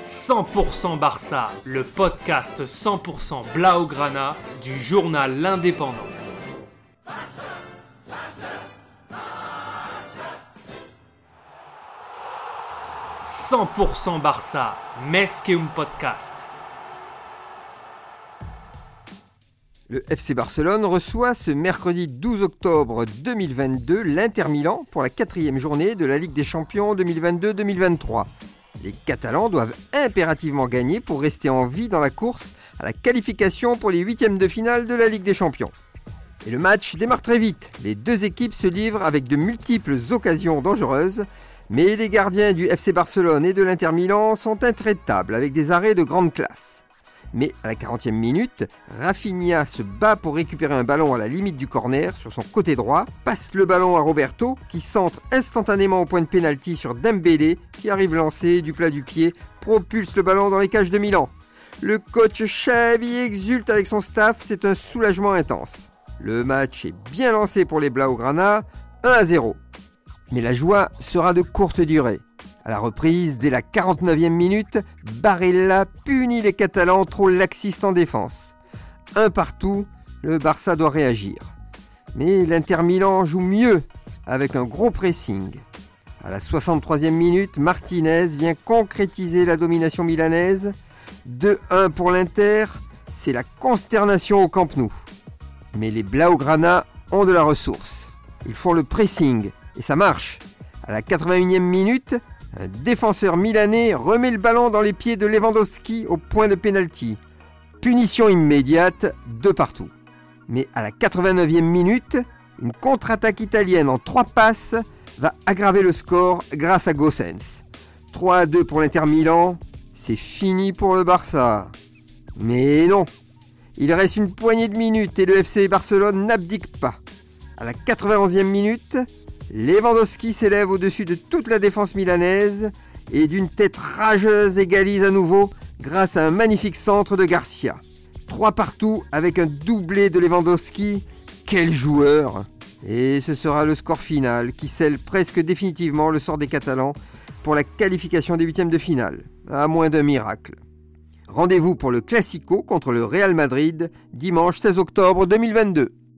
100% Barça, le podcast 100% Blaugrana du journal L'Indépendant. 100% Barça, un podcast. Le FC Barcelone reçoit ce mercredi 12 octobre 2022 l'Inter Milan pour la quatrième journée de la Ligue des Champions 2022-2023. Les Catalans doivent impérativement gagner pour rester en vie dans la course à la qualification pour les huitièmes de finale de la Ligue des Champions. Et le match démarre très vite. Les deux équipes se livrent avec de multiples occasions dangereuses, mais les gardiens du FC Barcelone et de l'Inter Milan sont intraitables avec des arrêts de grande classe. Mais à la 40e minute, Rafinha se bat pour récupérer un ballon à la limite du corner sur son côté droit, passe le ballon à Roberto qui centre instantanément au point de pénalty sur Dembélé qui arrive lancé du plat du pied, propulse le ballon dans les cages de Milan. Le coach Xavi exulte avec son staff, c'est un soulagement intense. Le match est bien lancé pour les Blaugrana, 1 à 0. Mais la joie sera de courte durée. À la reprise, dès la 49e minute, Barella punit les Catalans trop laxistes en défense. Un partout, le Barça doit réagir. Mais l'Inter Milan joue mieux avec un gros pressing. À la 63e minute, Martinez vient concrétiser la domination milanaise. 2-1 pour l'Inter, c'est la consternation au Camp Nou. Mais les Blaugrana ont de la ressource. Ils font le pressing et ça marche. À la 81e minute, un défenseur milanais remet le ballon dans les pieds de Lewandowski au point de pénalty. Punition immédiate, de partout. Mais à la 89e minute, une contre-attaque italienne en trois passes va aggraver le score grâce à Gossens. 3 à 2 pour l'Inter Milan, c'est fini pour le Barça. Mais non, il reste une poignée de minutes et le FC Barcelone n'abdique pas. À la 91e minute, Lewandowski s'élève au-dessus de toute la défense milanaise et d'une tête rageuse égalise à nouveau grâce à un magnifique centre de Garcia. Trois partout avec un doublé de Lewandowski. Quel joueur Et ce sera le score final qui scelle presque définitivement le sort des Catalans pour la qualification des huitièmes de finale, à moins d'un miracle. Rendez-vous pour le Classico contre le Real Madrid dimanche 16 octobre 2022.